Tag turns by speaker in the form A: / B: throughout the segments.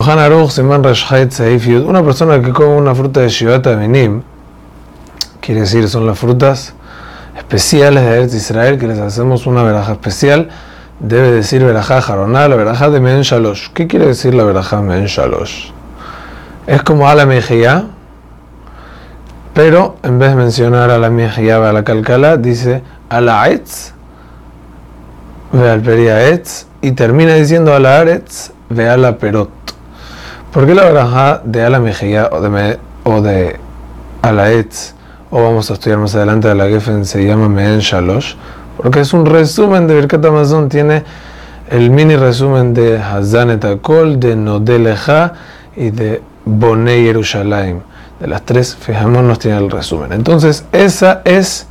A: Una persona que come una fruta de Shivat Aminim, quiere decir, son las frutas especiales de Eretz Israel que les hacemos una veraja especial, debe decir verajá jaroná, la verajá de Men Shalosh. ¿Qué quiere decir la verajá Men Shalosh? Es como a la mejía, pero en vez de mencionar a la mejía a la calcala, dice a la etz, ve al etz, y termina diciendo a la aretz, ve a la perot. ¿Por qué la verajá de Ala Mejía o de, Alaetz, o vamos a estudiar más adelante de la Geffen, se llama Meen Shalosh? Porque es un resumen de Birkat Amazon, tiene el mini resumen de Hazan et Akol, de Nodeleja y de Bonei Yerushalayim. De las tres, fijémonos, tiene el resumen. Entonces, esa es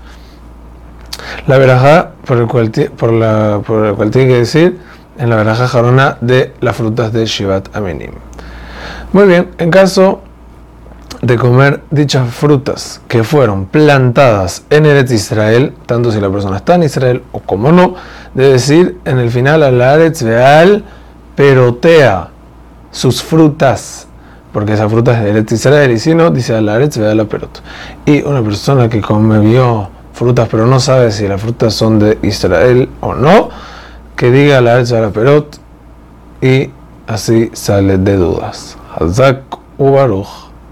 A: la verajá por por la, el cual tiene que decir en la verajá jarona de las frutas de Shivat Aminim. Muy bien, en caso de comer dichas frutas que fueron plantadas en Eretz Israel, tanto si la persona está en Israel o como no, de decir en el final al Eretz Veal perotea sus frutas, porque esa fruta es de Eretz Israel, y si no, dice al Eretz Veal la perot. Y una persona que comió frutas pero no sabe si las frutas son de Israel o no, que diga al Eretz Veal la perot y así sale de dudas. חזק וברוך.